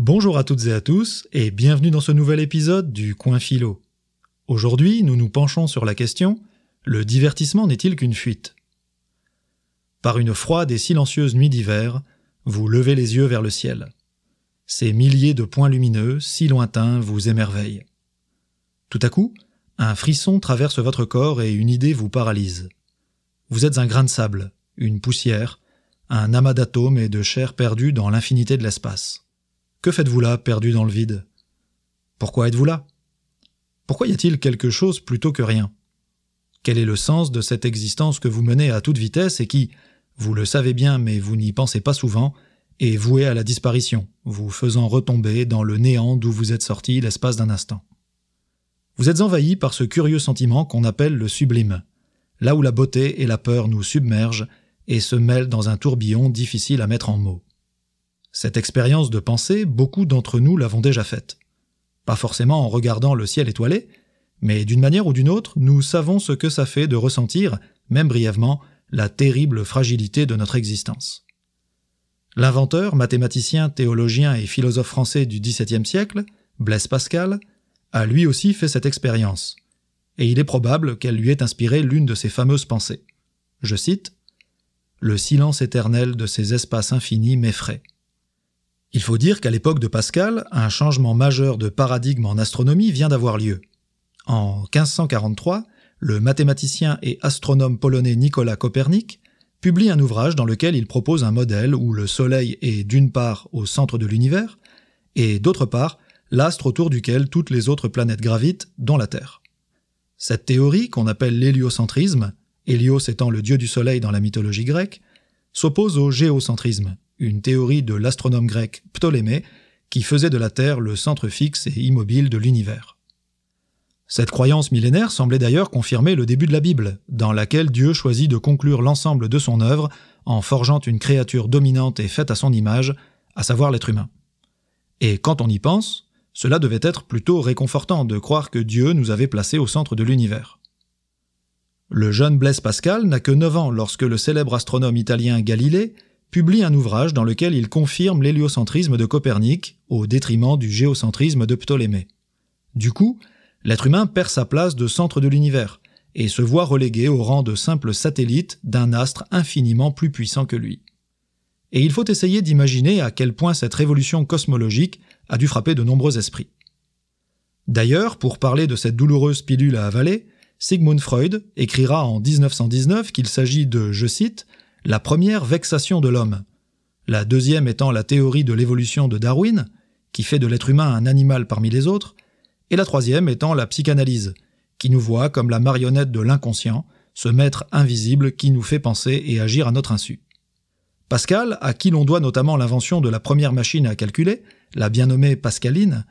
Bonjour à toutes et à tous et bienvenue dans ce nouvel épisode du Coin Philo. Aujourd'hui, nous nous penchons sur la question le divertissement n'est-il qu'une fuite? Par une froide et silencieuse nuit d'hiver, vous levez les yeux vers le ciel. Ces milliers de points lumineux, si lointains, vous émerveillent. Tout à coup, un frisson traverse votre corps et une idée vous paralyse. Vous êtes un grain de sable, une poussière, un amas d'atomes et de chair perdus dans l'infinité de l'espace. Que faites-vous là, perdu dans le vide? Pourquoi êtes-vous là? Pourquoi y a-t-il quelque chose plutôt que rien? Quel est le sens de cette existence que vous menez à toute vitesse et qui, vous le savez bien mais vous n'y pensez pas souvent, est vouée à la disparition, vous faisant retomber dans le néant d'où vous êtes sorti l'espace d'un instant? Vous êtes envahi par ce curieux sentiment qu'on appelle le sublime, là où la beauté et la peur nous submergent et se mêlent dans un tourbillon difficile à mettre en mots. Cette expérience de pensée, beaucoup d'entre nous l'avons déjà faite. Pas forcément en regardant le ciel étoilé, mais d'une manière ou d'une autre, nous savons ce que ça fait de ressentir, même brièvement, la terrible fragilité de notre existence. L'inventeur, mathématicien, théologien et philosophe français du XVIIe siècle, Blaise Pascal, a lui aussi fait cette expérience, et il est probable qu'elle lui ait inspiré l'une de ses fameuses pensées. Je cite Le silence éternel de ces espaces infinis m'effraie. Il faut dire qu'à l'époque de Pascal, un changement majeur de paradigme en astronomie vient d'avoir lieu. En 1543, le mathématicien et astronome polonais Nicolas Copernic publie un ouvrage dans lequel il propose un modèle où le Soleil est d'une part au centre de l'univers, et d'autre part l'astre autour duquel toutes les autres planètes gravitent, dont la Terre. Cette théorie, qu'on appelle l'héliocentrisme, Hélios étant le dieu du Soleil dans la mythologie grecque, s'oppose au géocentrisme, une théorie de l'astronome grec Ptolémée qui faisait de la Terre le centre fixe et immobile de l'univers. Cette croyance millénaire semblait d'ailleurs confirmer le début de la Bible, dans laquelle Dieu choisit de conclure l'ensemble de son œuvre en forgeant une créature dominante et faite à son image, à savoir l'être humain. Et quand on y pense, cela devait être plutôt réconfortant de croire que Dieu nous avait placés au centre de l'univers. Le jeune Blaise Pascal n'a que 9 ans lorsque le célèbre astronome italien Galilée publie un ouvrage dans lequel il confirme l'héliocentrisme de Copernic au détriment du géocentrisme de Ptolémée. Du coup, l'être humain perd sa place de centre de l'univers et se voit relégué au rang de simple satellite d'un astre infiniment plus puissant que lui. Et il faut essayer d'imaginer à quel point cette révolution cosmologique a dû frapper de nombreux esprits. D'ailleurs, pour parler de cette douloureuse pilule à avaler, Sigmund Freud écrira en 1919 qu'il s'agit de, je cite, la première vexation de l'homme, la deuxième étant la théorie de l'évolution de Darwin, qui fait de l'être humain un animal parmi les autres, et la troisième étant la psychanalyse, qui nous voit comme la marionnette de l'inconscient, ce maître invisible qui nous fait penser et agir à notre insu. Pascal, à qui l'on doit notamment l'invention de la première machine à calculer, la bien nommée Pascaline,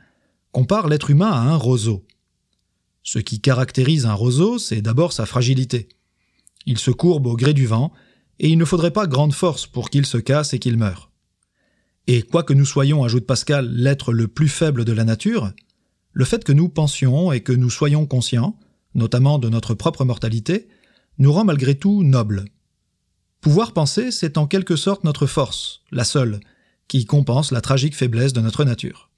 compare l'être humain à un roseau. Ce qui caractérise un roseau, c'est d'abord sa fragilité. Il se courbe au gré du vent, et il ne faudrait pas grande force pour qu'il se casse et qu'il meure. Et quoique nous soyons, ajoute Pascal, l'être le plus faible de la nature, le fait que nous pensions et que nous soyons conscients, notamment de notre propre mortalité, nous rend malgré tout nobles. Pouvoir penser, c'est en quelque sorte notre force, la seule, qui compense la tragique faiblesse de notre nature.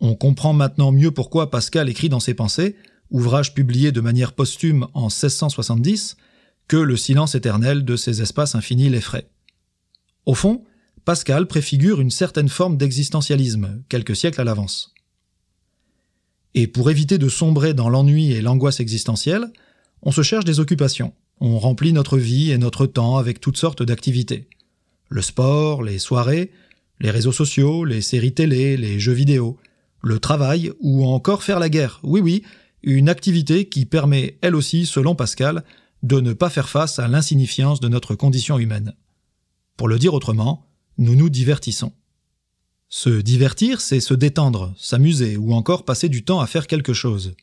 On comprend maintenant mieux pourquoi Pascal écrit dans ses pensées, ouvrage publié de manière posthume en 1670, que le silence éternel de ces espaces infinis l'effraie. Au fond, Pascal préfigure une certaine forme d'existentialisme, quelques siècles à l'avance. Et pour éviter de sombrer dans l'ennui et l'angoisse existentielle, on se cherche des occupations, on remplit notre vie et notre temps avec toutes sortes d'activités. Le sport, les soirées, les réseaux sociaux, les séries télé, les jeux vidéo, le travail ou encore faire la guerre. Oui oui, une activité qui permet, elle aussi, selon Pascal, de ne pas faire face à l'insignifiance de notre condition humaine. Pour le dire autrement, nous nous divertissons. Se divertir, c'est se détendre, s'amuser ou encore passer du temps à faire quelque chose.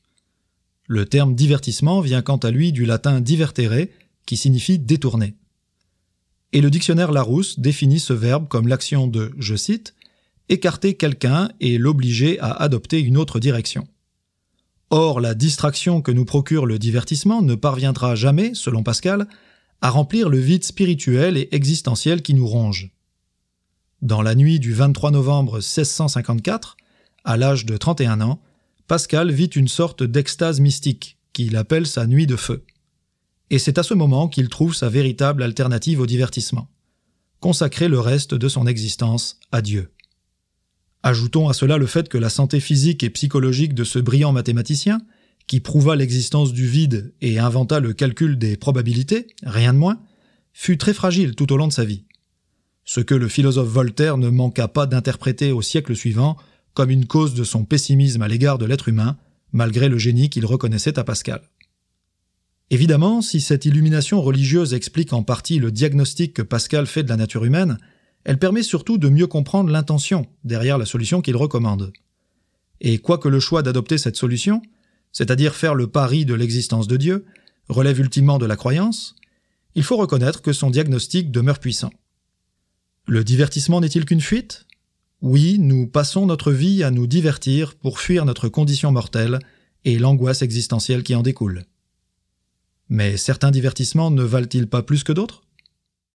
Le terme divertissement vient quant à lui du latin divertere, qui signifie détourner. Et le dictionnaire Larousse définit ce verbe comme l'action de, je cite, écarter quelqu'un et l'obliger à adopter une autre direction. Or, la distraction que nous procure le divertissement ne parviendra jamais, selon Pascal, à remplir le vide spirituel et existentiel qui nous ronge. Dans la nuit du 23 novembre 1654, à l'âge de 31 ans, Pascal vit une sorte d'extase mystique, qu'il appelle sa nuit de feu. Et c'est à ce moment qu'il trouve sa véritable alternative au divertissement. Consacrer le reste de son existence à Dieu. Ajoutons à cela le fait que la santé physique et psychologique de ce brillant mathématicien, qui prouva l'existence du vide et inventa le calcul des probabilités, rien de moins, fut très fragile tout au long de sa vie. Ce que le philosophe Voltaire ne manqua pas d'interpréter au siècle suivant comme une cause de son pessimisme à l'égard de l'être humain, malgré le génie qu'il reconnaissait à Pascal. Évidemment, si cette illumination religieuse explique en partie le diagnostic que Pascal fait de la nature humaine, elle permet surtout de mieux comprendre l'intention derrière la solution qu'il recommande. Et quoique le choix d'adopter cette solution, c'est-à-dire faire le pari de l'existence de Dieu, relève ultimement de la croyance, il faut reconnaître que son diagnostic demeure puissant. Le divertissement n'est-il qu'une fuite? Oui, nous passons notre vie à nous divertir pour fuir notre condition mortelle et l'angoisse existentielle qui en découle. Mais certains divertissements ne valent-ils pas plus que d'autres?